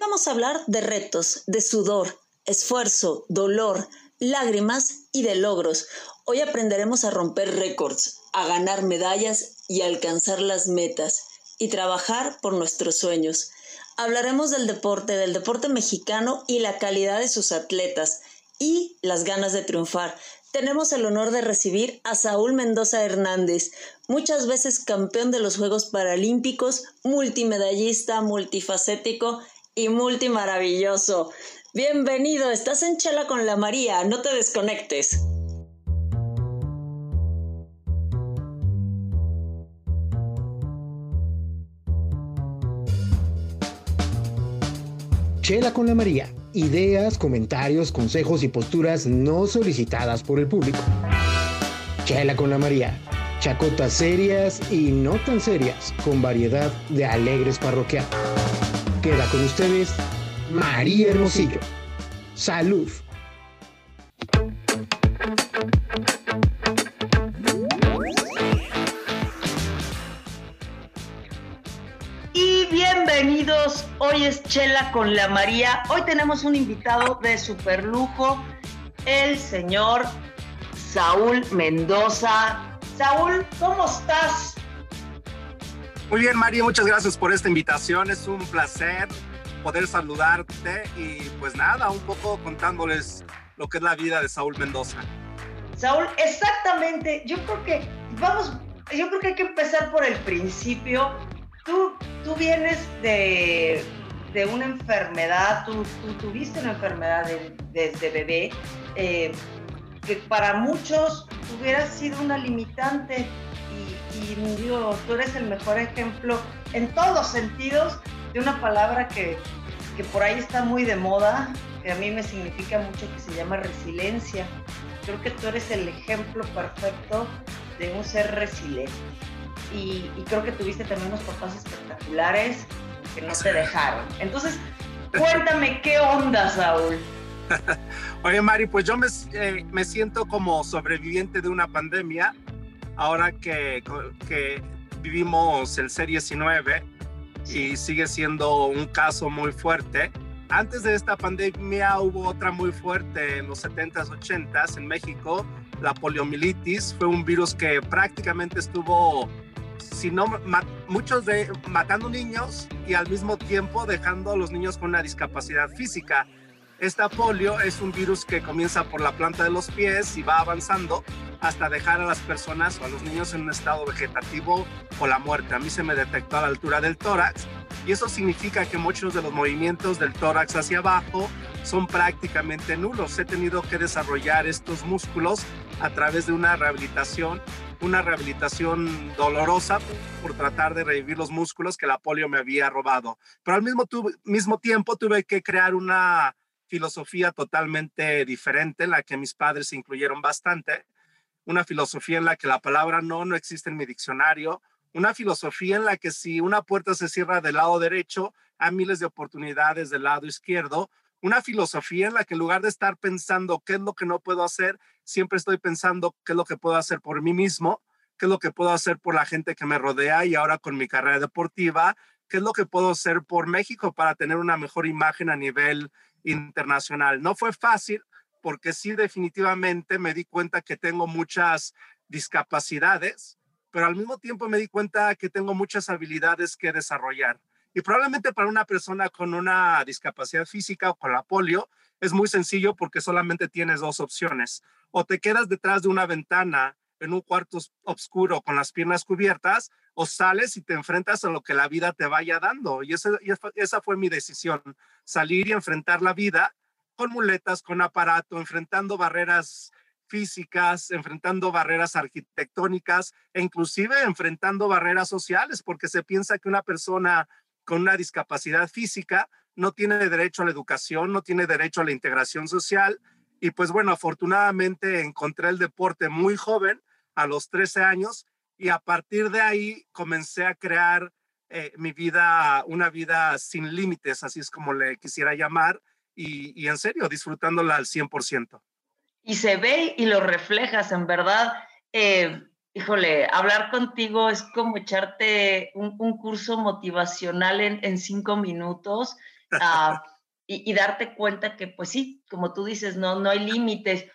Vamos a hablar de retos, de sudor, esfuerzo, dolor, lágrimas y de logros. Hoy aprenderemos a romper récords, a ganar medallas y alcanzar las metas y trabajar por nuestros sueños. Hablaremos del deporte, del deporte mexicano y la calidad de sus atletas y las ganas de triunfar. Tenemos el honor de recibir a Saúl Mendoza Hernández, muchas veces campeón de los Juegos Paralímpicos, multimedallista, multifacético y multimaravilloso. Bienvenido, estás en Chela con la María, no te desconectes. Chela con la María. Ideas, comentarios, consejos y posturas no solicitadas por el público. Chela con la María. Chacotas serias y no tan serias, con variedad de alegres parroquianos. Queda con ustedes María Hermosillo. Salud. bienvenidos. Hoy es Chela con la María. Hoy tenemos un invitado de super lujo, el señor Saúl Mendoza. Saúl, ¿cómo estás? Muy bien, María, muchas gracias por esta invitación. Es un placer poder saludarte y pues nada, un poco contándoles lo que es la vida de Saúl Mendoza. Saúl, exactamente. Yo creo que vamos, yo creo que hay que empezar por el principio tú, tú vienes de, de una enfermedad, tú, tú, tuviste una enfermedad desde bebé, eh, que para muchos hubiera sido una limitante y, digo, tú eres el mejor ejemplo en todos sentidos de una palabra que, que por ahí está muy de moda, que a mí me significa mucho, que se llama resiliencia. Creo que tú eres el ejemplo perfecto de un ser resiliente y, creo que tuviste también unos papás espectaculares que no te dejaron. Entonces, cuéntame qué onda, Saúl. Oye, Mari, pues yo me, eh, me, siento como sobreviviente de una pandemia, ahora que, que vivimos el C-19 y sigue siendo un caso muy fuerte. Antes de esta pandemia hubo otra muy fuerte en los 70s, 80s en México, la poliomielitis. Fue un virus que prácticamente estuvo sino muchos de matando niños y al mismo tiempo dejando a los niños con una discapacidad física. Esta polio es un virus que comienza por la planta de los pies y va avanzando hasta dejar a las personas o a los niños en un estado vegetativo o la muerte. A mí se me detectó a la altura del tórax y eso significa que muchos de los movimientos del tórax hacia abajo son prácticamente nulos. He tenido que desarrollar estos músculos a través de una rehabilitación una rehabilitación dolorosa por tratar de revivir los músculos que la polio me había robado. Pero al mismo, mismo tiempo tuve que crear una filosofía totalmente diferente, en la que mis padres incluyeron bastante, una filosofía en la que la palabra no no existe en mi diccionario, una filosofía en la que si una puerta se cierra del lado derecho, hay miles de oportunidades del lado izquierdo, una filosofía en la que en lugar de estar pensando qué es lo que no puedo hacer, siempre estoy pensando qué es lo que puedo hacer por mí mismo, qué es lo que puedo hacer por la gente que me rodea y ahora con mi carrera deportiva, qué es lo que puedo hacer por México para tener una mejor imagen a nivel internacional. No fue fácil porque sí definitivamente me di cuenta que tengo muchas discapacidades, pero al mismo tiempo me di cuenta que tengo muchas habilidades que desarrollar. Y probablemente para una persona con una discapacidad física o con la polio es muy sencillo porque solamente tienes dos opciones. O te quedas detrás de una ventana en un cuarto oscuro con las piernas cubiertas o sales y te enfrentas a lo que la vida te vaya dando. Y esa, esa fue mi decisión, salir y enfrentar la vida con muletas, con aparato, enfrentando barreras físicas, enfrentando barreras arquitectónicas e inclusive enfrentando barreras sociales, porque se piensa que una persona con una discapacidad física no tiene derecho a la educación, no tiene derecho a la integración social. Y pues bueno, afortunadamente encontré el deporte muy joven, a los 13 años, y a partir de ahí comencé a crear eh, mi vida, una vida sin límites, así es como le quisiera llamar, y, en serio, disfrutándola al 100%. Y se ve y lo reflejas, en verdad. Eh, híjole, hablar contigo es como echarte un, curso motivacional en, cinco minutos Ah, y, darte cuenta que, pues sí, como tú dices, no, no hay límites.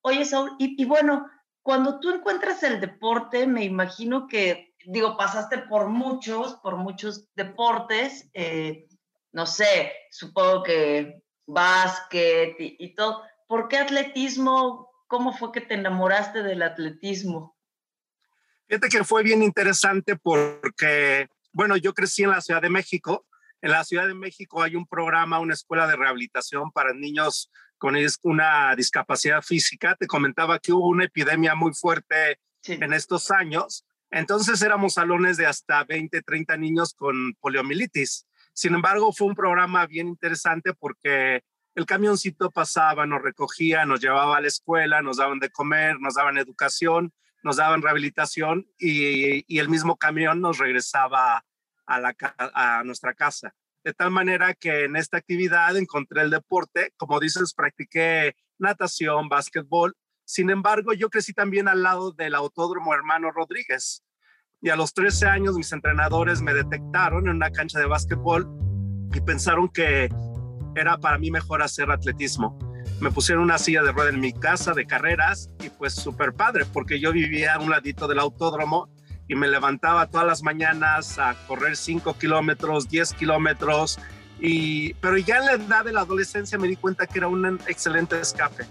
Oye, Saúl, y, y bueno, cuando tú encuentras el deporte, me imagino que, digo, pasaste por muchos, por muchos deportes, eh, no sé, supongo que básquet y, todo. ¿Por qué atletismo? ¿Cómo fue que te enamoraste del atletismo? Fíjate que fue bien interesante porque, bueno, yo crecí en la Ciudad de México. En la Ciudad de México hay un programa, una escuela de rehabilitación para niños con una discapacidad física. Te comentaba que hubo una epidemia muy fuerte en estos años. Entonces éramos salones de hasta 20, 30 niños con poliomielitis. Sin embargo, fue un programa bien interesante porque el camioncito pasaba, nos recogía, nos llevaba a la escuela, nos daban de comer, nos daban educación, nos daban rehabilitación y, y el mismo camión nos regresaba a, la, a nuestra casa. De tal manera que en esta actividad encontré el deporte, como dices, practiqué natación, básquetbol. Sin embargo, yo crecí también al lado del Autódromo Hermano Rodríguez. Y a los 13 años mis entrenadores me detectaron en una cancha de básquetbol y pensaron que era para mí mejor hacer atletismo. Me pusieron una silla de rueda en mi casa de carreras y pues súper padre porque yo vivía a un ladito del autódromo y me levantaba todas las mañanas a correr 5 kilómetros, 10 kilómetros, y, pero ya en la edad de la adolescencia me di cuenta que era un excelente escape,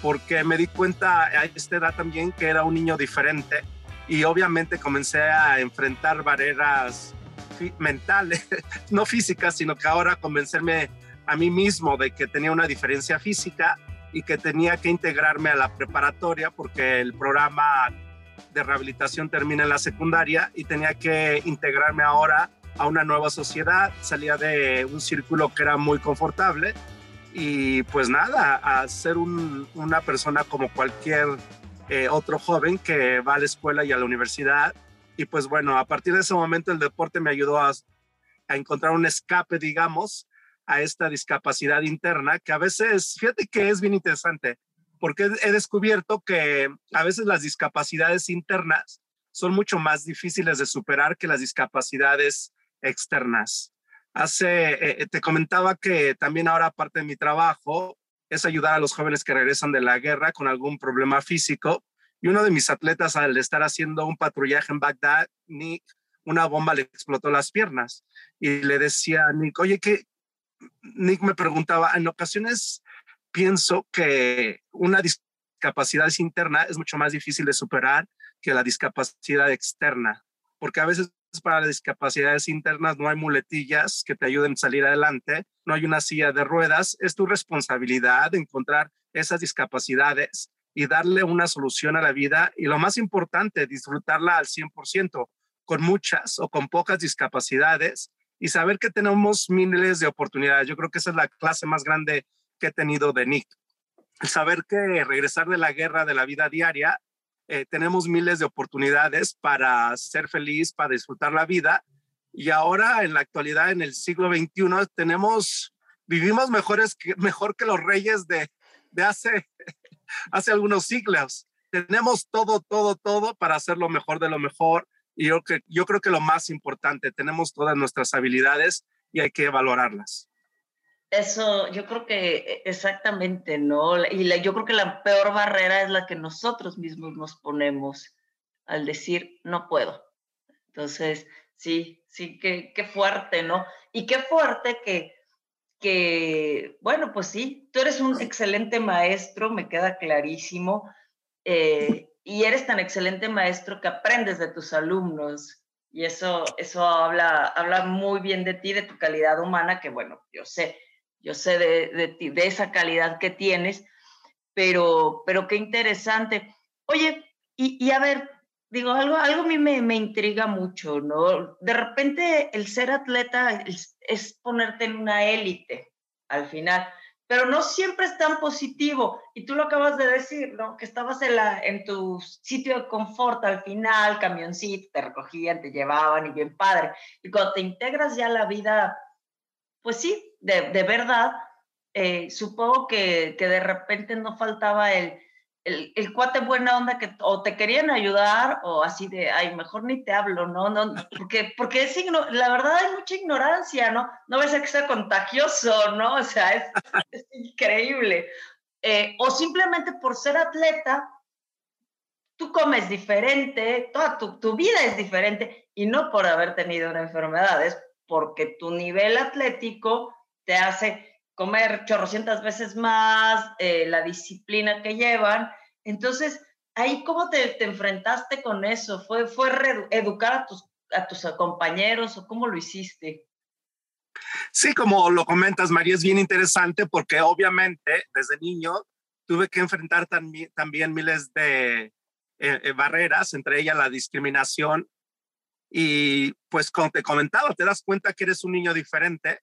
porque me di cuenta a esta edad también que era un niño diferente y obviamente comencé a enfrentar barreras mentales, no físicas, sino que ahora convencerme a mí mismo de que tenía una diferencia física y que tenía que integrarme a la preparatoria porque el programa de rehabilitación termina en la secundaria y tenía que integrarme ahora a una nueva sociedad. Salía de un círculo que era muy confortable y pues nada, a ser una persona como cualquier eh, otro joven que va a la escuela y a la universidad. Y pues bueno, a partir de ese momento el deporte me ayudó a, a encontrar un escape, digamos, a esta discapacidad interna, que a veces, fíjate que es bien interesante, porque he descubierto que a veces las discapacidades internas son mucho más difíciles de superar que las discapacidades externas. Hace, eh, eh, te comentaba que también ahora parte de mi trabajo es ayudar a los jóvenes que regresan de la guerra con algún problema físico. Y uno de mis atletas, al estar haciendo un patrullaje en Bagdad, Nick, una bomba le explotó las piernas. Y le decía a Nick, oye, que Nick me preguntaba, en ocasiones pienso que una discapacidad interna es mucho más difícil de superar que la discapacidad externa, porque a veces para las discapacidades internas no hay muletillas que te ayuden a salir adelante, no hay una silla de ruedas, es tu responsabilidad encontrar esas discapacidades y darle una solución a la vida y lo más importante, disfrutarla al 100%, con muchas o con pocas discapacidades y saber que tenemos miles de oportunidades. Yo creo que esa es la clase más grande que he tenido de Nick. Saber que regresar de la guerra, de la vida diaria, eh, tenemos miles de oportunidades para ser feliz, para disfrutar la vida. Y ahora, en la actualidad, en el siglo XXI, tenemos, vivimos mejores que, mejor que los reyes de, de hace, hace algunos siglos. Tenemos todo, todo, todo para hacer lo mejor de lo mejor. Y yo, yo creo que lo más importante, tenemos todas nuestras habilidades y hay que valorarlas. Eso, yo creo que e, exactamente, ¿no? Y yo creo que la peor barrera es la que nosotros mismos nos ponemos al decir, no puedo. Entonces, sí, sí, qué, qué fuerte, ¿no? Y qué fuerte que, que, bueno, pues sí, tú eres un excelente maestro, me queda clarísimo, eh, y eres tan excelente maestro que aprendes de tus alumnos. Y eso, eso habla, habla muy bien de ti, de tu calidad humana, que bueno, yo sé, yo sé de, de, esa calidad que tienes, pero, pero qué interesante. Oye, y, a ver, digo, algo, algo a mí me, me, intriga mucho, ¿no? De repente el ser atleta es, ponerte en una élite al final, pero no siempre es tan positivo. Y tú lo acabas de decir, ¿no? Que estabas en, la, en tu sitio de confort al final, camioncito, te recogían, te llevaban y bien padre. Y cuando te integras ya a la vida, pues sí, de, verdad, eh, supongo que, de repente no faltaba el, el, el, cuate buena onda que o te querían ayudar o así de, ay, mejor ni te hablo, ¿no? no porque, porque es la verdad hay mucha ignorancia, ¿no? No va a que sea contagioso, ¿no? O sea, es, es increíble. Eh, o simplemente por ser atleta, tú comes diferente, toda tu, tu vida es diferente y no por haber tenido una enfermedad, es porque tu nivel atlético te hace comer chorrocientas veces más, eh, la disciplina que llevan. Entonces, ahí cómo te, te enfrentaste con eso? ¿Fue, fue educar a tus, a tus compañeros o cómo lo hiciste? Sí, como lo comentas, María, es bien interesante porque obviamente desde niño tuve que enfrentar también, también miles de eh, eh, barreras, entre ellas la discriminación. Y pues como te comentaba, te das cuenta que eres un niño diferente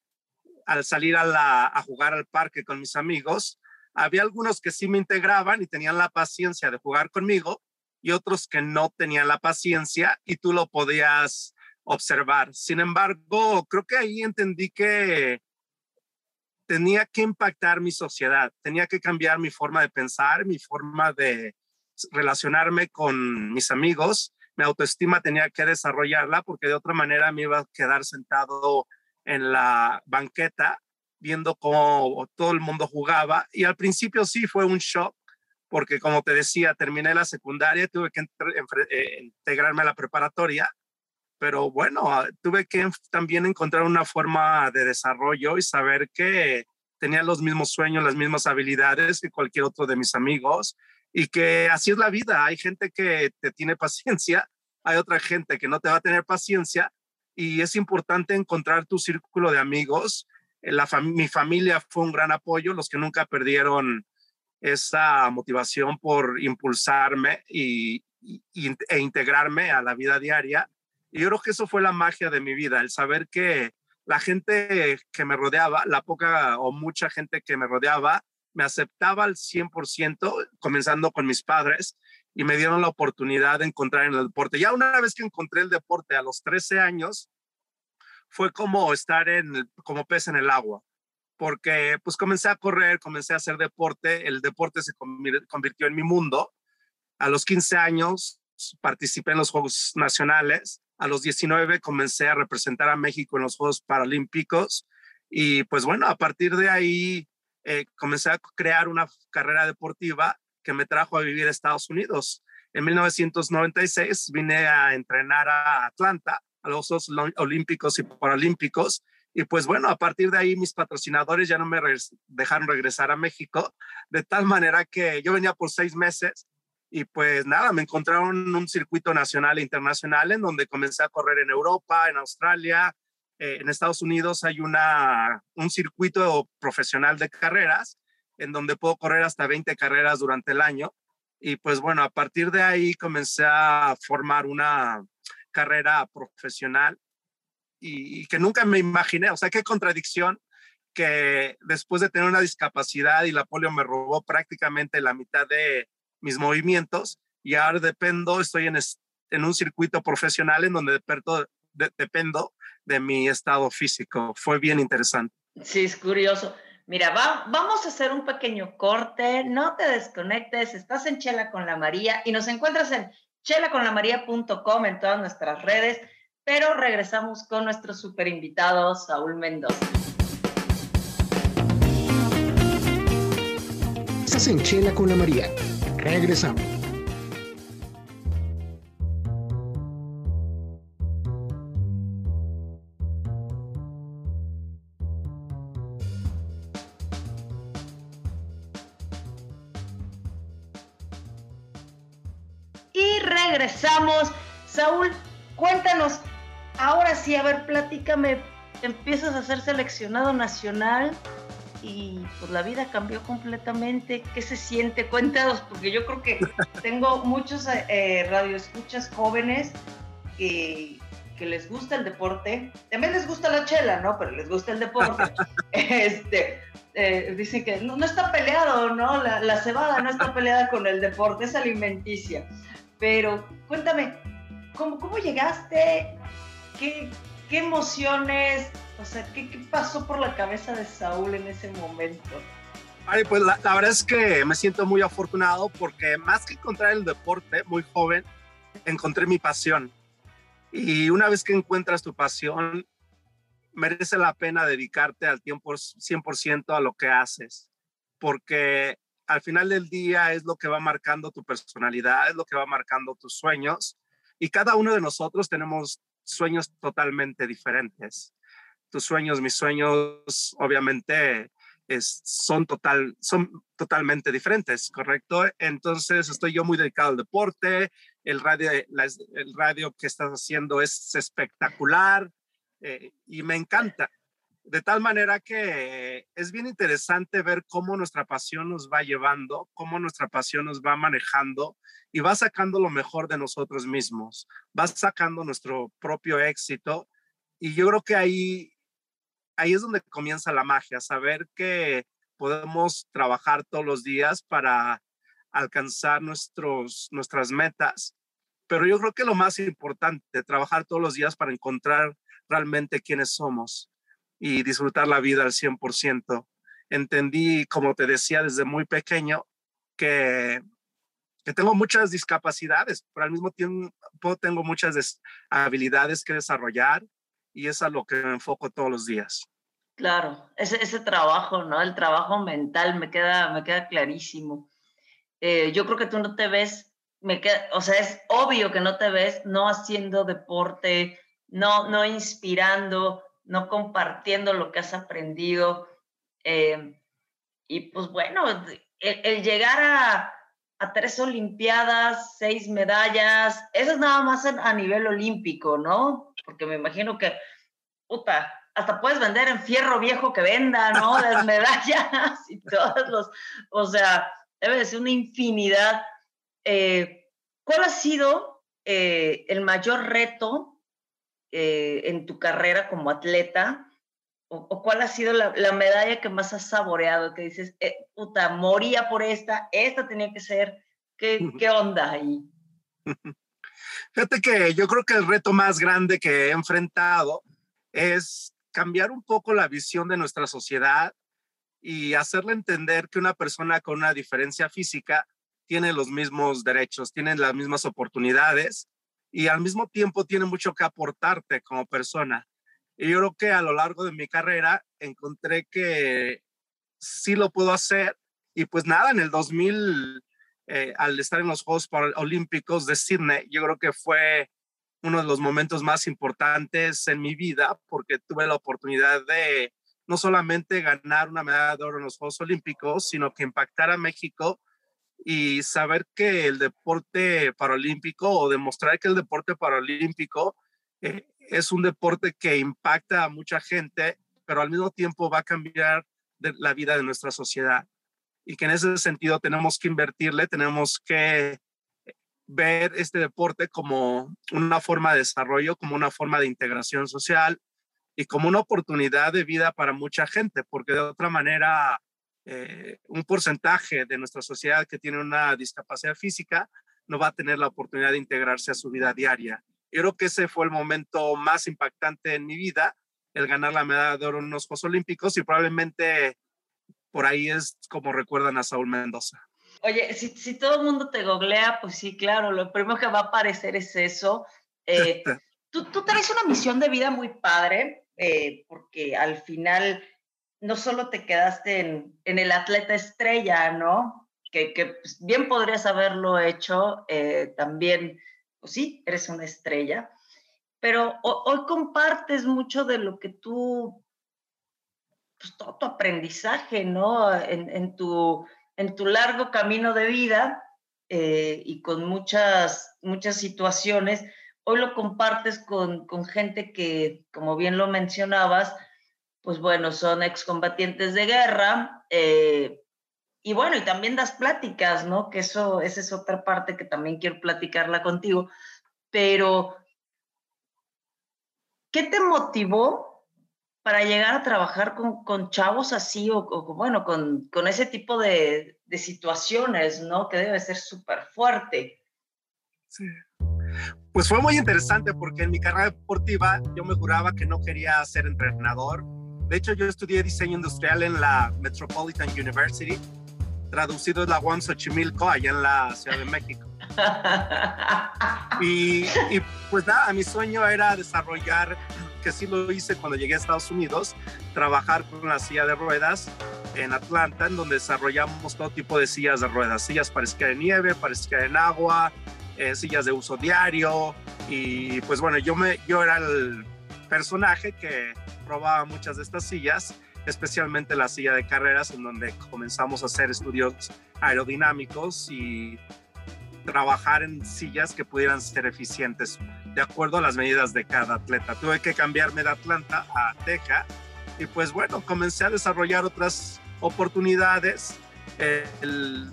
al salir a, jugar al parque con mis amigos, había algunos que sí me integraban y tenían la paciencia de jugar conmigo y otros que no tenían la paciencia y tú lo podías observar. Sin embargo, creo que ahí entendí que tenía que impactar mi sociedad, tenía que cambiar mi forma de pensar, mi forma de relacionarme con mis amigos, mi autoestima tenía que desarrollarla porque de otra manera me iba a quedar sentado en la banqueta viendo cómo todo el mundo jugaba y al principio sí fue un shock porque como te decía, terminé la secundaria, tuve que eh, integrarme a la preparatoria, pero bueno, ah, tuve que también encontrar una forma de desarrollo y saber que tenía los mismos sueños, las mismas habilidades que cualquier otro de mis amigos y que así es la vida. Hay gente que te tiene paciencia, hay otra gente que no te va a tener paciencia y es importante encontrar tu círculo de amigos. Eh, mi familia fue un gran apoyo, los que nunca perdieron esa motivación por impulsarme y, e integrarme a la vida diaria. Y yo creo que eso fue la magia de mi vida, el saber que la gente que me rodeaba, la poca o mucha gente que me rodeaba, me aceptaba al 100%, comenzando con mis padres, y me dieron la oportunidad de encontrar en el deporte. Ya una vez que encontré el deporte a los 13 años, fue como estar en, como pez en el agua, porque pues comencé a correr, comencé a hacer deporte, el deporte se convirtió en mi mundo. A los 15 años participé en los Juegos Nacionales, a los 19 comencé a representar a México en los Juegos Paralímpicos y pues bueno, a partir de ahí eh, comencé a crear una carrera deportiva que me trajo a vivir a Estados Unidos. En 1996 vine a entrenar a Atlanta, a los Juegos Olímpicos y Paralímpicos. Y pues bueno, a partir de ahí mis patrocinadores ya no me dejaron regresar a México, de tal manera que yo venía por seis meses y pues nada, me encontraron un circuito nacional e internacional en donde comencé a correr en Europa, en Australia, eh, en Estados Unidos hay una, un circuito profesional de carreras en donde puedo correr hasta 20 carreras durante el año. Y pues bueno, a partir de ahí comencé a formar una carrera profesional y, que nunca me imaginé, o sea, qué contradicción que después de tener una discapacidad y la polio me robó prácticamente la mitad de mis movimientos y ahora dependo, estoy en, en un circuito profesional en donde dependo de, dependo de mi estado físico. Fue bien interesante. Sí, es curioso. Mira, vamos a hacer un pequeño corte, no te desconectes, estás en Chela con la María y nos encuentras en chelaconlamaría.com en todas nuestras redes, pero regresamos con nuestro super invitado Saúl Mendoza. Estás en Chela con la María. Regresamos. Saúl, cuéntanos, ahora sí, a ver, platícame, empiezas a ser seleccionado nacional y pues la vida cambió completamente. ¿Qué se siente? Cuéntanos, porque yo creo que tengo muchos eh, radioescuchas jóvenes que, que, les gusta el deporte. También les gusta la chela, ¿no? Pero les gusta el deporte. este, eh, dicen que no, está peleado, ¿no? La, la, cebada no está peleada con el deporte, es alimenticia. Pero cuéntame, ¿cómo, cómo llegaste? ¿Qué, ¿Qué, emociones? O sea, ¿qué, ¿qué, pasó por la cabeza de Saúl en ese momento? Ay, pues la, la, verdad es que me siento muy afortunado porque más que encontrar el deporte muy joven, encontré mi pasión. Y una vez que encuentras tu pasión, merece la pena dedicarte al tiempo 100% a lo que haces, porque al final del día es lo que va marcando tu personalidad, es lo que va marcando tus sueños y cada uno de nosotros tenemos sueños totalmente diferentes. Tus sueños, mis sueños, obviamente son, total, son totalmente diferentes, ¿correcto? Entonces estoy yo muy dedicado al deporte, el radio, el radio que estás haciendo es espectacular eh, y me encanta. De tal manera que es bien interesante ver cómo nuestra pasión nos va llevando, cómo nuestra pasión nos va manejando y va sacando lo mejor de nosotros mismos, va sacando nuestro propio éxito. Y yo creo que ahí, ahí es donde comienza la magia, saber que podemos trabajar todos los días para alcanzar nuestros, nuestras metas. Pero yo creo que lo más importante, trabajar todos los días para encontrar realmente quiénes somos y disfrutar la vida al 100%. Entendí, como te decía desde muy pequeño, que, que tengo muchas discapacidades, pero al mismo tiempo tengo muchas habilidades que desarrollar y es a lo que me enfoco todos los días. Claro, ese, ese trabajo, ¿no? El trabajo mental me queda, me queda clarísimo. Eh, yo creo que tú no te ves, me queda, o sea, es obvio que no te ves no haciendo deporte, no, no inspirando, no compartiendo lo que has aprendido. Eh, y pues bueno, el, llegar a, tres Olimpiadas, seis medallas, eso es nada más a, nivel olímpico, ¿no? Porque me imagino que, puta, hasta puedes vender en fierro viejo que venda, ¿no? Las medallas y todos los, o sea, debe de ser una infinidad. Eh, ¿Cuál ha sido eh, el mayor reto eh, en tu carrera como atleta? ¿O, cuál ha sido la, medalla que más has saboreado? Que dices, eh, puta, moría por esta, esta tenía que ser. ¿Qué, qué onda ahí? Fíjate que yo creo que el reto más grande que he enfrentado es cambiar un poco la visión de nuestra sociedad y hacerle entender que una persona con una diferencia física tiene los mismos derechos, tiene las mismas oportunidades y al mismo tiempo tiene mucho que aportarte como persona. Y yo creo que a lo largo de mi carrera encontré que sí lo puedo hacer. Y pues nada, en el 2000, eh, al estar en los Juegos Olímpicos de Sydney, yo creo que fue uno de los momentos más importantes en mi vida porque tuve la oportunidad de no solamente ganar una medalla de oro en los Juegos Olímpicos, sino que impactar a México y saber que el deporte paralímpico o demostrar que el deporte paralímpico eh, es un deporte que impacta a mucha gente, pero al mismo tiempo va a cambiar la vida de nuestra sociedad. Y que en ese sentido tenemos que invertirle, tenemos que ver este deporte como una forma de desarrollo, como una forma de integración social y como una oportunidad de vida para mucha gente, porque de otra manera eh, un porcentaje de nuestra sociedad que tiene una discapacidad física no va a tener la oportunidad de integrarse a su vida diaria. Yo creo que ese fue el momento más impactante en mi vida, el ganar la medalla de oro en los Juegos Olímpicos y probablemente por ahí es como recuerdan a Saúl Mendoza. Oye, si, todo el mundo te googlea, pues sí, claro, lo primero que va a aparecer es eso. Eh, tú, tú traes una misión de vida muy padre, eh, porque al final no solo te quedaste en, el atleta estrella, ¿no? Que, pues, bien podrías haberlo hecho, eh, también, pues sí, eres una estrella, pero hoy compartes mucho de lo que tú, pues todo tu aprendizaje, ¿no? En, tu, en tu largo camino de vida eh, y con muchas, muchas situaciones, hoy lo compartes con, con gente que, como bien lo mencionabas, pues bueno, son excombatientes de guerra. Eh, y bueno, y también das pláticas, ¿no? Que eso, esa es otra parte que también quiero platicarla contigo. Pero, ¿qué te motivó para llegar a trabajar con, chavos así o, bueno, con, ese tipo de, de situaciones, ¿no? Que debe ser súper fuerte. Sí. Pues fue muy interesante porque en mi carrera deportiva yo me juraba que no quería ser entrenador, De hecho, yo estudié diseño industrial en la Metropolitan University, traducido es la UAM Xochimilco, allá en la Ciudad de México. y, y, pues nada, mi sueño era desarrollar, que sí lo hice cuando llegué a Estados Unidos, trabajar con la silla de ruedas en Atlanta, en donde desarrollamos todo tipo de sillas de ruedas, sillas para esquiar en nieve, para esquiar en agua, eh, sillas de uso diario. Y pues bueno, yo, me, yo era el personaje que probaba muchas de estas sillas, especialmente la silla de carreras, en donde comenzamos a hacer estudios aerodinámicos y trabajar en sillas que pudieran ser eficientes de acuerdo a las medidas de cada atleta. Tuve que cambiarme de Atlanta a Teja y pues bueno, comencé a desarrollar otras oportunidades. El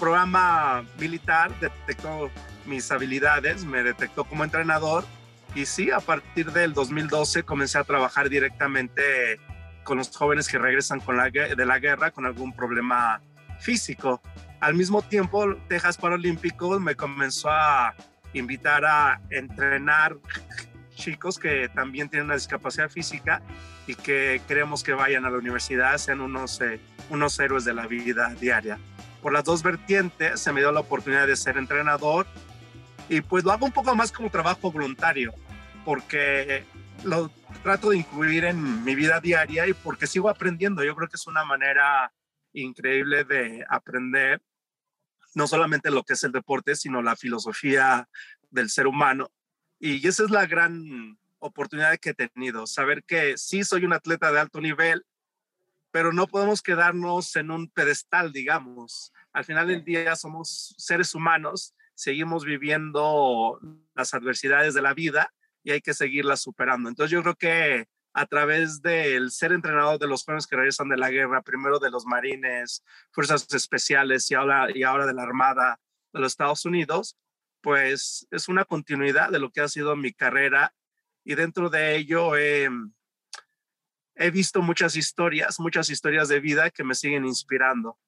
programa militar detectó mis habilidades, me detectó como entrenador y sí, a partir del 2012 comencé a trabajar directamente con los jóvenes que regresan de la guerra con algún problema físico. Al mismo tiempo, Texas Paralímpicos me comenzó a invitar a entrenar chicos que también tienen una discapacidad física y que queremos que vayan a la universidad, sean unos, eh, unos héroes de la vida diaria. Por las dos vertientes se me dio la oportunidad de ser entrenador y pues lo hago un poco más como trabajo voluntario, porque lo trato de incluir en mi vida diaria y porque sigo aprendiendo. Yo creo que es una manera increíble de aprender, no solamente lo que es el deporte, sino la filosofía del ser humano. Y esa es la gran oportunidad que he tenido, saber que sí soy un atleta de alto nivel, pero no podemos quedarnos en un pedestal, digamos. Al final del día somos seres humanos seguimos viviendo las adversidades de la vida y hay que seguirlas superando. Entonces yo creo que a través del ser entrenador de los jóvenes que regresan de la guerra, primero de los marines, fuerzas especiales y ahora, y ahora de la Armada de los Estados Unidos, pues es una continuidad de lo que ha sido mi carrera y dentro de ello he, visto muchas historias, muchas historias de vida que me siguen inspirando.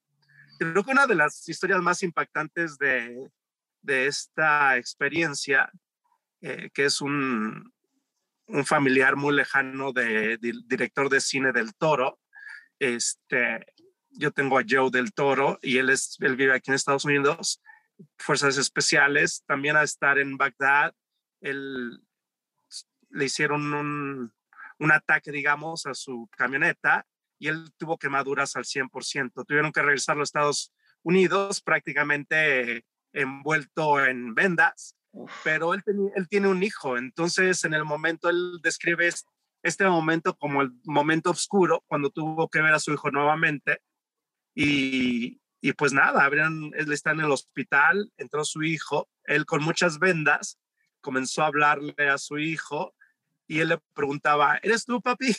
Creo que una de las historias más impactantes de, de esta experiencia, eh, que es un, un, familiar muy lejano del director de cine del Toro. Este, yo tengo a Joe del Toro y él, es, él vive aquí en Estados Unidos, Fuerzas Especiales, también a estar en Bagdad. Él, le hicieron un, un ataque, digamos, a su camioneta y él tuvo quemaduras al 100%. Tuvieron que regresar a los Estados Unidos prácticamente envuelto en vendas, pero él, él tiene un hijo, entonces en el momento él describe este momento como el momento oscuro, cuando tuvo que ver a su hijo nuevamente, y, y pues nada, abrieron, él está en el hospital, entró su hijo, él con muchas vendas, comenzó a hablarle a su hijo, y él le preguntaba, ¿eres tú, papi?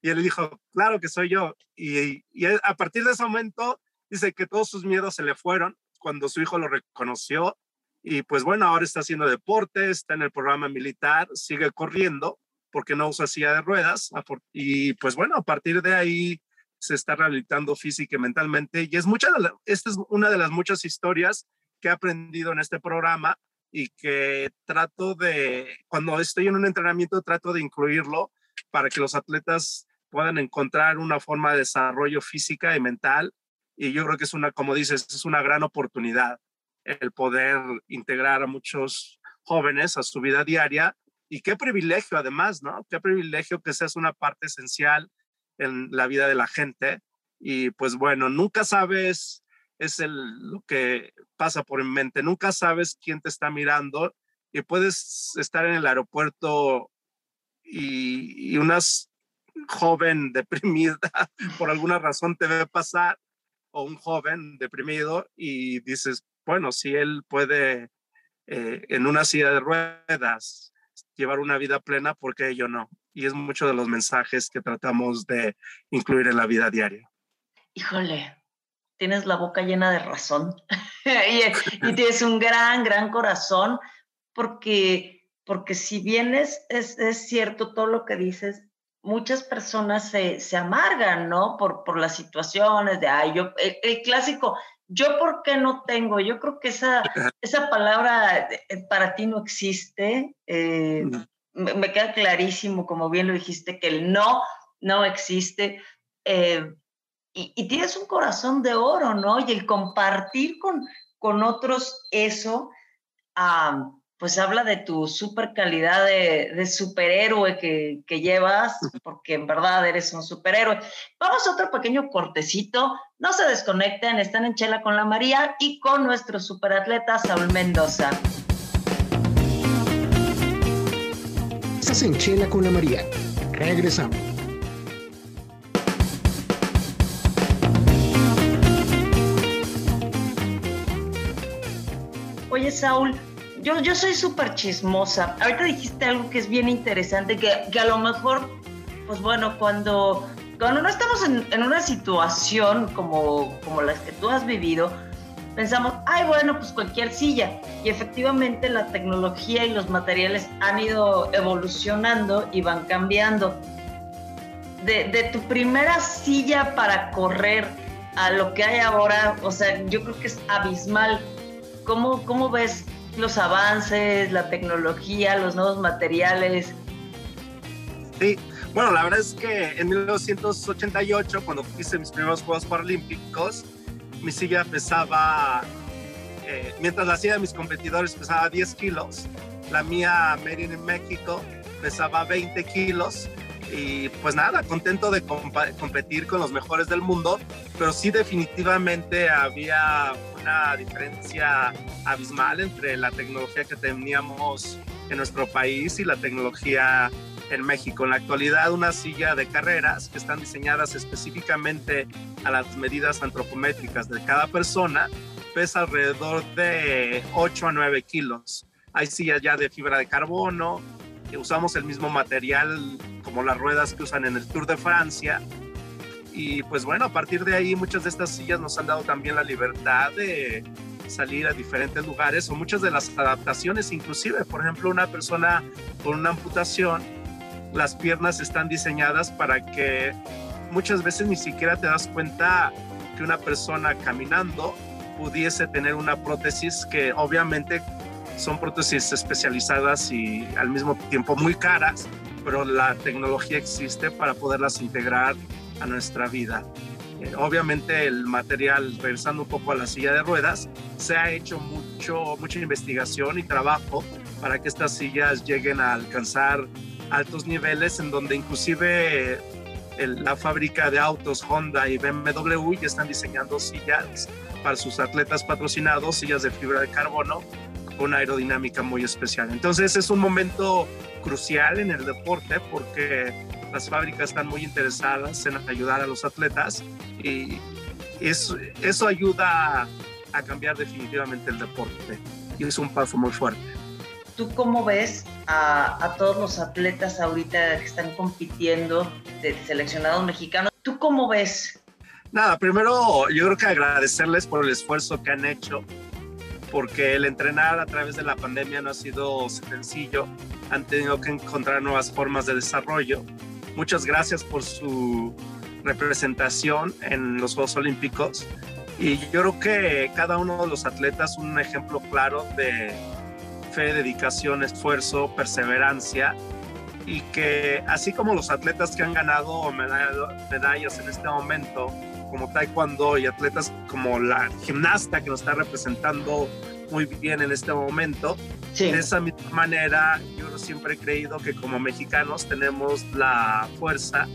Y él dijo, claro que soy yo. Y, y, a partir de ese momento, dice que todos sus miedos se le fueron cuando su hijo lo reconoció y pues bueno, ahora está haciendo deporte, está en el programa militar, sigue corriendo porque no usa silla de ruedas y pues bueno, a partir de ahí se está rehabilitando física y mentalmente y es mucha esta es una de las muchas historias que he aprendido en este programa y que trato de, cuando estoy en un entrenamiento, trato de incluirlo para que los atletas puedan encontrar una forma de desarrollo física y mental y yo creo que es una, como dices, es una gran oportunidad el poder integrar a muchos jóvenes a su vida diaria y qué privilegio además, ¿no? Qué privilegio que seas una parte esencial en la vida de la gente y pues bueno, nunca sabes es el, lo que pasa por mi mente, nunca sabes quién te está mirando y puedes estar en el aeropuerto y, y una joven deprimida por alguna razón te ve pasar o un joven deprimido y dices, bueno, si él puede eh, en una silla de ruedas llevar una vida plena, ¿por qué yo no? Y es mucho de los mensajes que tratamos de incluir en la vida diaria. Híjole, tienes la boca llena de razón y, y, tienes un gran, gran corazón porque, porque si bien es, es, es cierto todo lo que dices, muchas personas se, se, amargan, ¿no? Por, por las situaciones de, ay, yo, el, clásico, yo por qué no tengo, yo creo que esa, esa palabra eh, para ti no existe, eh, me, me, queda clarísimo, como bien lo dijiste, que el no no existe. Eh, y, tienes un corazón de oro, ¿no? Y el compartir con, con otros eso, pues habla de tu super calidad de, superhéroe que, que, llevas, porque en verdad eres un superhéroe. Vamos a otro pequeño cortecito, no se desconecten, están en Chela con la María y con nuestro superatleta Saúl Mendoza. Estás en Chela con la María. Regresamos. Oye, Saúl, yo, yo soy súper chismosa. Ahorita dijiste algo que es bien interesante, que, que, a lo mejor, pues bueno, cuando, cuando no estamos en, en una situación como, como las que tú has vivido, pensamos, ay, bueno, pues cualquier silla. Y efectivamente la tecnología y los materiales han ido evolucionando y van cambiando. De, de, tu primera silla para correr a lo que hay ahora, o sea, yo creo que es abismal. ¿Cómo, cómo ves los avances, la tecnología, los nuevos materiales? Sí, bueno, la verdad es que en 1988, cuando hice mis primeros Juegos Paralímpicos, mi silla pesaba, eh, mientras la silla de mis competidores pesaba 10 kilos, la mía Made in México pesaba 20 kilos y pues nada, contento de competir con los mejores del mundo, pero sí definitivamente había una diferencia abismal entre la tecnología que teníamos en nuestro país y la tecnología en México. En la actualidad, una silla de carreras que están diseñadas específicamente a las medidas antropométricas de cada persona pesa alrededor de 8 a 9 kilos. Hay sillas ya de fibra de carbono, usamos el mismo material como las ruedas que usan en el Tour de Francia. Y pues bueno, a partir de ahí muchas de estas sillas nos han dado también la libertad de salir a diferentes lugares o muchas de las adaptaciones inclusive. Por ejemplo, una persona con una amputación, las piernas están diseñadas para que muchas veces ni siquiera te das cuenta que una persona caminando pudiese tener una prótesis que obviamente son prótesis especializadas y al mismo tiempo muy caras, pero la tecnología existe para poderlas integrar a nuestra vida. Eh, obviamente el material, regresando un poco a la silla de ruedas, se ha hecho mucho, mucha investigación y trabajo para que estas sillas lleguen a alcanzar altos niveles en donde inclusive la fábrica de autos Honda y BMW ya están diseñando sillas para sus atletas patrocinados, sillas de fibra de carbono, una aerodinámica muy especial. Entonces es un momento crucial en el deporte porque las fábricas están muy interesadas en ayudar a los atletas y eso, eso ayuda a cambiar definitivamente el deporte y es un paso muy fuerte. ¿Tú cómo ves a, a, todos los atletas ahorita que están compitiendo de seleccionados mexicanos? ¿Tú cómo ves? Nada, primero yo creo que agradecerles por el esfuerzo que han hecho porque el entrenar a través de la pandemia no ha sido sencillo, han tenido que encontrar nuevas formas de desarrollo. Muchas gracias por su representación en los Juegos Olímpicos y yo creo que cada uno de los atletas es un ejemplo claro de fe, dedicación, esfuerzo, perseverancia y que así como los atletas que han ganado medallas en este momento, como taekwondo y atletas como la gimnasta que nos está representando muy bien en este momento. De esa misma manera, siempre he creído que como mexicanos tenemos la fuerza,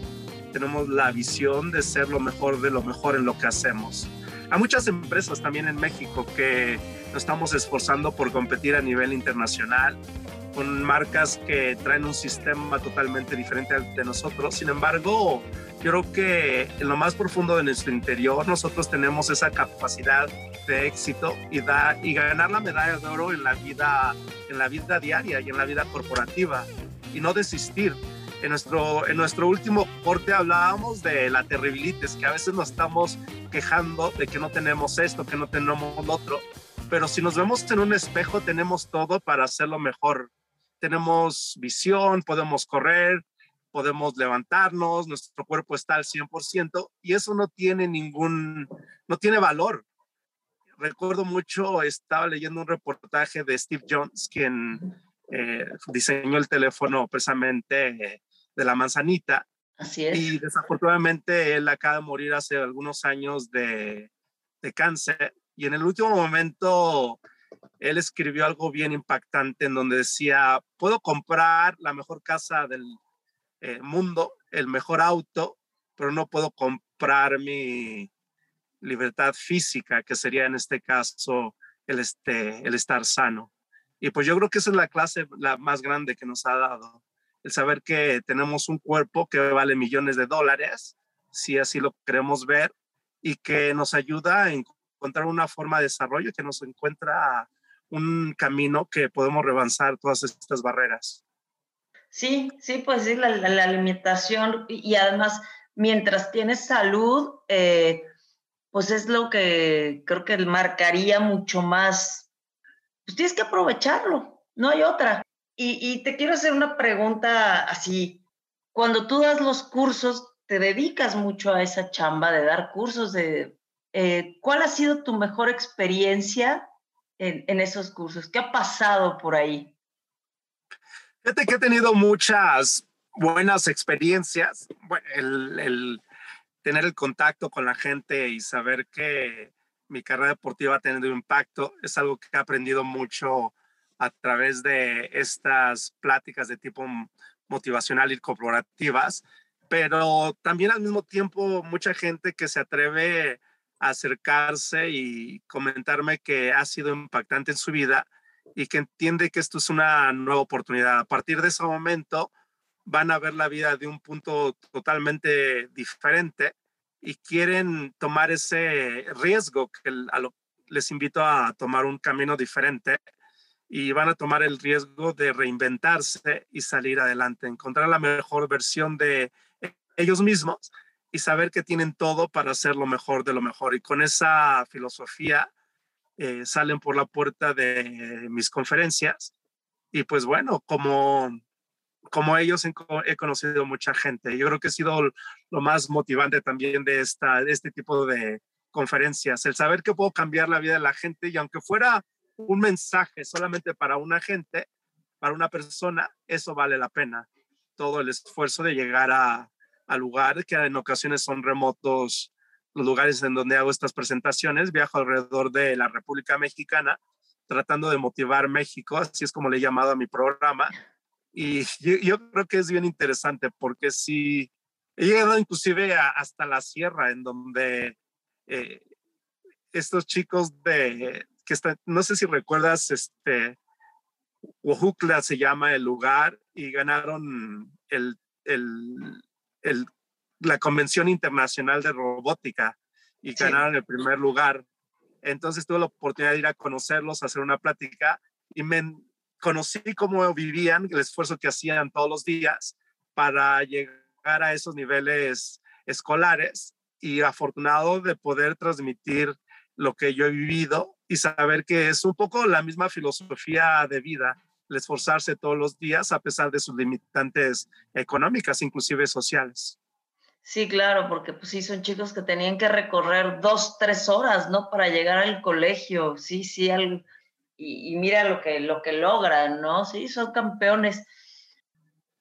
tenemos la visión de ser lo mejor de lo mejor en lo que hacemos. Hay muchas empresas también en México que nos estamos esforzando por competir a nivel internacional con marcas que traen un sistema totalmente diferente al de nosotros. Sin embargo, yo creo que en lo más profundo de nuestro interior nosotros tenemos esa capacidad de éxito y, da, y ganar la medalla de oro en la, vida, en la vida diaria y en la vida corporativa y no desistir. En nuestro, en nuestro último corte hablábamos de la terribilitis, que a veces nos estamos quejando de que no tenemos esto, que no tenemos lo otro, pero si nos vemos en un espejo tenemos todo para hacerlo mejor. Tenemos visión, podemos correr, podemos levantarnos, nuestro cuerpo está al 100% y eso no tiene ningún, no tiene valor. Recuerdo mucho, estaba leyendo un reportaje de Steve Jones, quien eh, diseñó el teléfono precisamente de la manzanita, Así es. Y desafortunadamente él acaba de morir hace algunos años de, de cáncer. Y en el último momento él escribió algo bien impactante en donde decía, puedo comprar la mejor casa del eh, mundo, el mejor auto, pero no puedo comprar mi libertad física, que sería en este caso el, este, estar sano. Y pues yo creo que esa es la clase la más grande que nos ha dado, el saber que tenemos un cuerpo que vale millones de dólares, si así lo queremos ver, y que nos ayuda a encontrar una forma de desarrollo que nos encuentra un camino que podemos revanzar todas estas barreras. Sí, sí, pues sí, la, la, limitación y además mientras tienes salud, eh, pues es lo que creo que marcaría mucho más. Pues tienes que aprovecharlo, no hay otra. Y, y te quiero hacer una pregunta así. Cuando tú das los cursos, te dedicas mucho a esa chamba de dar cursos de eh, ¿cuál ha sido tu mejor experiencia en, esos cursos? ¿Qué ha pasado por ahí? Fíjate que he tenido muchas buenas experiencias. el, tener el contacto con la gente y saber que mi carrera deportiva ha tenido impacto es algo que he aprendido mucho a través de estas pláticas de tipo motivacional y corporativas, pero también al mismo tiempo mucha gente que se atreve acercarse y comentarme que ha sido impactante en su vida y que entiende que esto es una nueva oportunidad. A partir de ese momento van a ver la vida de un punto totalmente diferente y quieren tomar ese riesgo que les invito a tomar un camino diferente y van a tomar el riesgo de reinventarse y salir adelante, encontrar la mejor versión de ellos mismos y saber que tienen todo para hacer lo mejor de lo mejor. Y con esa filosofía eh, salen por la puerta de mis conferencias. Y pues bueno, como, como ellos he, conocido mucha gente. Yo creo que ha sido lo más motivante también de, esta, de este tipo de conferencias, el saber que puedo cambiar la vida de la gente y aunque fuera un mensaje solamente para una gente, para una persona, eso vale la pena. Todo el esfuerzo de llegar a, a lugares que en ocasiones son remotos, los lugares en donde hago estas presentaciones. Viajo alrededor de la República Mexicana tratando de motivar México, así es como le he llamado a mi programa. Y yo, creo que es bien interesante porque si he llegado inclusive hasta la sierra, en donde eh, estos chicos de, que están, no sé si recuerdas, este, Ojucla se llama el lugar y ganaron el, el la Convención Internacional de Robótica y ganaron el primer lugar. Entonces tuve la oportunidad de ir a conocerlos, a hacer una plática y me conocí cómo vivían, el esfuerzo que hacían todos los días para llegar a esos niveles escolares y afortunado de poder transmitir lo que yo he vivido y saber que es un poco la misma filosofía de vida el esforzarse todos los días a pesar de sus limitantes económicas, inclusive sociales. Sí, claro, porque pues sí, son chicos que tenían que recorrer dos, tres horas, ¿no? Para llegar al colegio, sí, sí, y, mira lo que, lo que logran, ¿no? Sí, son campeones.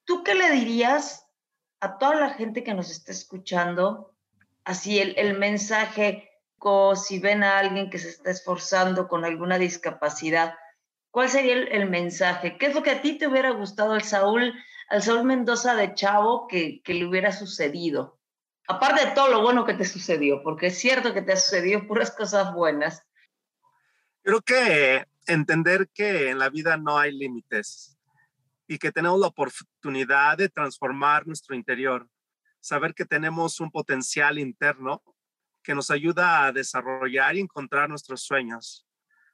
¿Tú qué le dirías a toda la gente que nos está escuchando? Así el, el mensaje, si ven a alguien que se está esforzando con alguna discapacidad, ¿Cuál sería el, mensaje? ¿Qué es lo que a ti te hubiera gustado al Saúl, al Saúl Mendoza de Chavo que, que le hubiera sucedido? Aparte de todo lo bueno que te sucedió, porque es cierto que te ha sucedido puras cosas buenas. Creo que entender que en la vida no hay límites y que tenemos la oportunidad de transformar nuestro interior, saber que tenemos un potencial interno que nos ayuda a desarrollar y encontrar nuestros sueños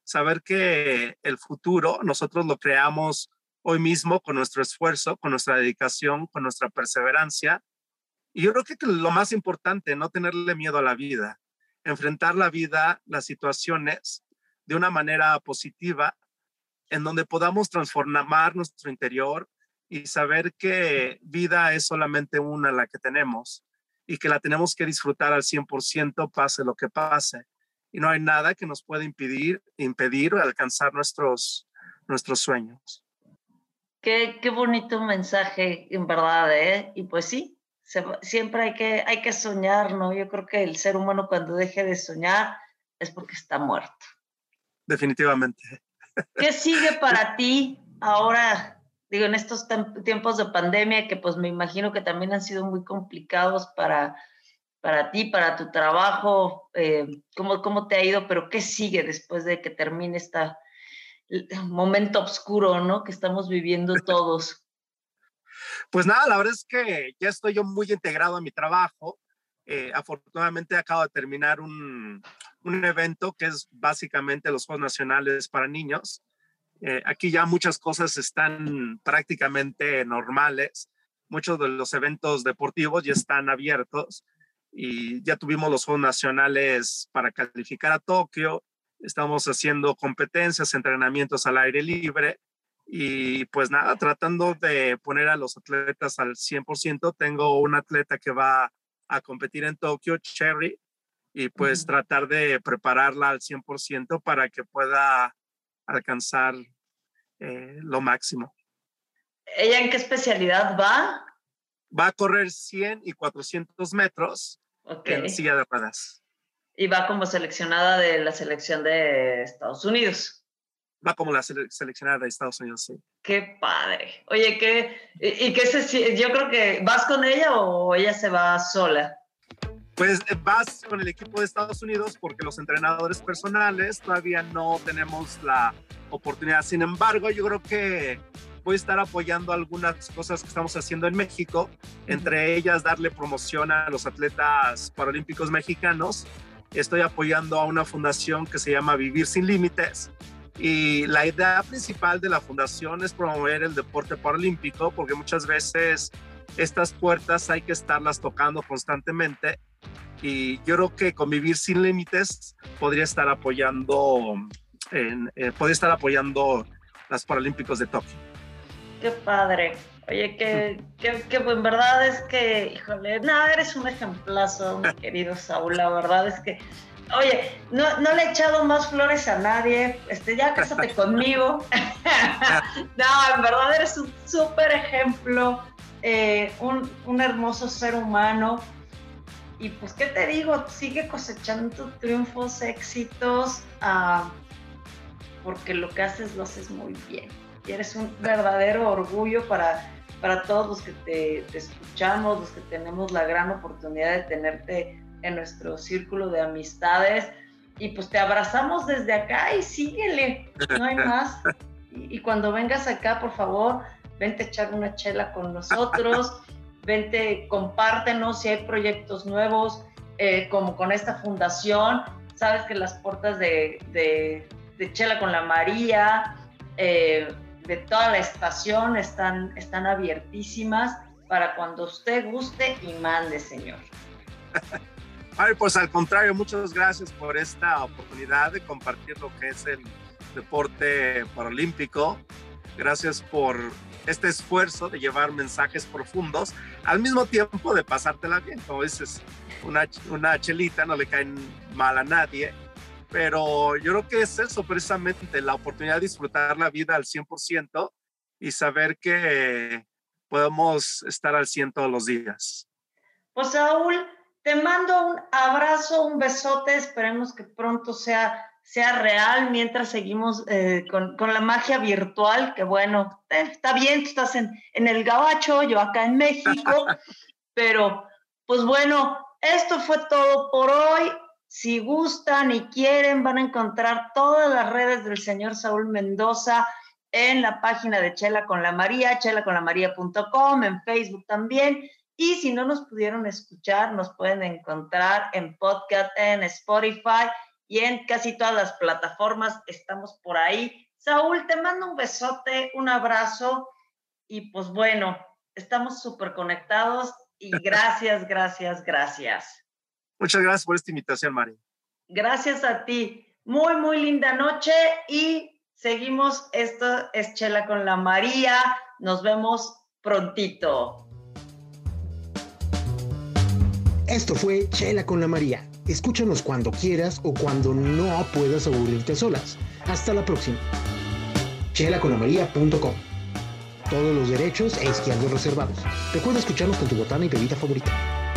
saber que el futuro nosotros lo creamos hoy mismo con nuestro esfuerzo, con nuestra dedicación, con nuestra perseverancia. Y yo creo que lo más importante, no tenerle miedo a la vida, enfrentar la vida, las situaciones de una manera positiva, en donde podamos transformar nuestro interior y saber que vida es solamente una la que tenemos y que la tenemos que disfrutar al 100% pase lo que pase y no hay nada que nos pueda impedir, impedir alcanzar nuestros, nuestros sueños. Qué, qué bonito mensaje, en verdad, ¿eh? Y pues sí, siempre hay que, hay que soñar, ¿no? Yo creo que el ser humano cuando deje de soñar es porque está muerto. Definitivamente. ¿Qué sigue para ti ahora, digo, en estos tiempos de pandemia que pues me imagino que también han sido muy complicados para, para ti, para tu trabajo? Eh, ¿cómo, ¿Cómo te ha ido? Pero ¿qué sigue después de que termine este momento oscuro, ¿no? Que estamos viviendo todos. Pues nada, la verdad es que ya estoy yo muy integrado a mi trabajo. Eh, afortunadamente acabo de terminar un, un, evento que es básicamente los Juegos Nacionales para Niños. Eh, aquí ya muchas cosas están prácticamente normales. Muchos de los eventos deportivos ya están abiertos y ya tuvimos los Juegos Nacionales para calificar a Tokio. Estamos haciendo competencias, entrenamientos al aire libre y pues nada, tratando de poner a los atletas al 100%. Tengo un atleta que va a competir en Tokio, Cherry, y pues tratar de prepararla al 100% para que pueda alcanzar eh, lo máximo. ¿Ella en qué especialidad va? Va a correr 100 y 400 metros en silla de ruedas. Y va como seleccionada de la selección de Estados Unidos va como la seleccionada de Estados Unidos, sí. Qué padre. Oye, ¿qué, y, qué se, yo creo que vas con ella o ella se va sola? Pues eh, vas con el equipo de Estados Unidos porque los entrenadores personales todavía no tenemos la oportunidad. Sin embargo, yo creo que a estar apoyando algunas cosas que estamos haciendo en México, entre ellas darle promoción a los atletas paralímpicos mexicanos. Estoy apoyando a una fundación que se llama Vivir sin Límites, y la idea principal de la fundación es promover el deporte paralímpico, porque muchas veces estas puertas hay que estarlas tocando constantemente. Y yo creo que Convivir sin Límites podría estar apoyando, en, eh, podría estar apoyando las Paralímpicos de Tokio. Qué padre. Oye, que, que, que, en verdad es que, híjole, nada, eres un ejemplazo, mi querido Saúl. La verdad es que Oye, no, no, le he echado más flores a nadie, este, ya cásate conmigo. no, en verdad eres un súper ejemplo, eh, un, un, hermoso ser humano. Y pues, ¿qué te digo? Sigue cosechando triunfos, éxitos, uh, porque lo que haces lo haces muy bien. Y eres un verdadero orgullo para, para todos los que te, escuchamos, los que tenemos la gran oportunidad de tenerte en nuestro círculo de amistades. Y pues te abrazamos desde acá y síguele, no hay más. Y, cuando vengas acá, por favor, vente a echar una chela con nosotros, vente, compártenos si hay proyectos nuevos, eh, como con esta fundación. Sabes que las puertas de, de, Chela con la María, eh, de toda la estación, están, están abiertísimas para cuando usted guste y mande, señor. Ay, pues al contrario, muchas gracias por esta oportunidad de compartir lo que es el deporte paralímpico. Gracias por este esfuerzo de llevar mensajes profundos, al mismo tiempo de pasártela bien. Como dices, una, una chelita no le cae mal a nadie, pero yo creo que es eso precisamente, la oportunidad de disfrutar la vida al 100% y saber que podemos estar al 100 todos los días. Pues Saúl, te mando un abrazo, un besote, esperemos que pronto sea, sea real mientras seguimos eh, con, con, la magia virtual, que bueno, eh, está bien, tú estás en, en el Gabacho, yo acá en México, pero pues bueno, esto fue todo por hoy. Si gustan y quieren, van a encontrar todas las redes del señor Saúl Mendoza en la página de Chela con la María, chelaconlamaría.com, en Facebook también. Y si no nos pudieron escuchar, nos pueden encontrar en podcast, en Spotify y en casi todas las plataformas. Estamos por ahí. Saúl, te mando un besote, un abrazo y pues bueno, estamos súper conectados y gracias, gracias, gracias. Muchas gracias por esta invitación, Mari. Gracias a ti. Muy, muy linda noche y seguimos. Esto es Chela con la María. Nos vemos prontito. Esto fue Chela con la María. Escúchanos cuando quieras o cuando no puedas aburrirte solas. Hasta la próxima. chelaconlamaría.com Todos los derechos e izquierdos reservados. Recuerda escucharnos con tu botana y bebida favorita.